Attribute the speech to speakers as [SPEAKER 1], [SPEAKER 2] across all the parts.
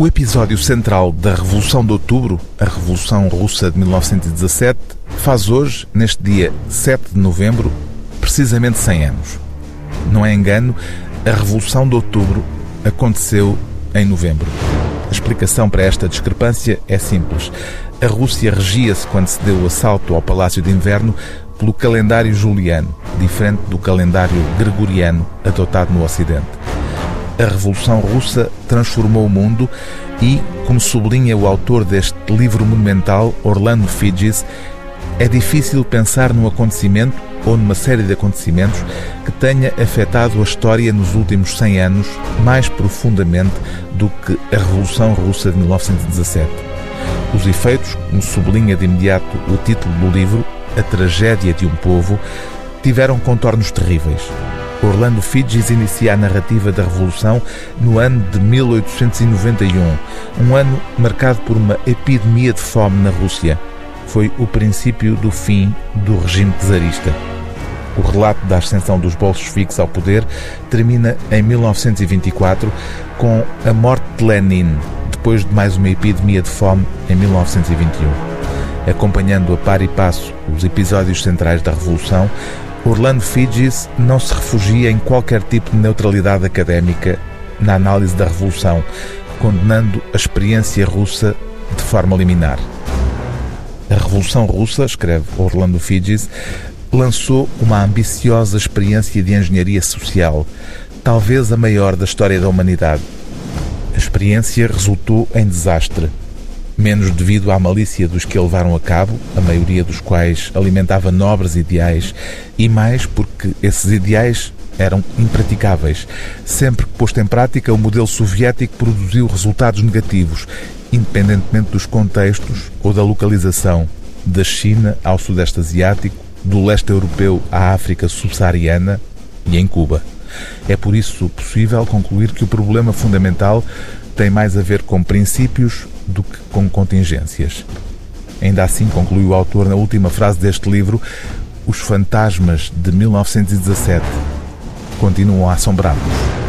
[SPEAKER 1] O episódio central da Revolução de Outubro, a Revolução Russa de 1917, faz hoje, neste dia 7 de novembro, precisamente 100 anos. Não é engano, a Revolução de Outubro aconteceu em novembro. A explicação para esta discrepância é simples. A Rússia regia-se quando se deu o assalto ao Palácio de Inverno pelo calendário juliano, diferente do calendário gregoriano adotado no Ocidente. A Revolução Russa transformou o mundo e, como sublinha o autor deste livro monumental, Orlando Figes, é difícil pensar num acontecimento ou numa série de acontecimentos que tenha afetado a história nos últimos 100 anos mais profundamente do que a Revolução Russa de 1917. Os efeitos, como sublinha de imediato o título do livro, A Tragédia de um Povo, tiveram contornos terríveis. Orlando Figes inicia a narrativa da Revolução no ano de 1891, um ano marcado por uma epidemia de fome na Rússia foi o princípio do fim do regime czarista. O relato da ascensão dos bolcheviques ao poder termina em 1924 com a morte de Lenin, depois de mais uma epidemia de fome em 1921. Acompanhando a par e passo os episódios centrais da Revolução, Orlando Figes não se refugia em qualquer tipo de neutralidade académica na análise da Revolução, condenando a experiência russa de forma liminar. A Revolução Russa, escreve Orlando Figes, lançou uma ambiciosa experiência de engenharia social, talvez a maior da história da humanidade. A experiência resultou em desastre, menos devido à malícia dos que a levaram a cabo, a maioria dos quais alimentava nobres ideais, e mais porque esses ideais eram impraticáveis. Sempre que posto em prática, o modelo soviético produziu resultados negativos independentemente dos contextos ou da localização, da China ao Sudeste Asiático, do leste europeu à África subsaariana e em Cuba. É por isso possível concluir que o problema fundamental tem mais a ver com princípios do que com contingências. Ainda assim, conclui o autor na última frase deste livro, os fantasmas de 1917 continuam a assombrar-nos.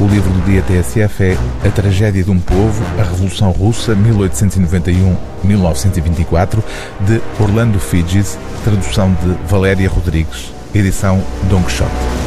[SPEAKER 1] O livro do dia TSF é A Tragédia de um Povo, a Revolução Russa, 1891-1924, de Orlando Figes, tradução de Valéria Rodrigues, edição Don Quixote.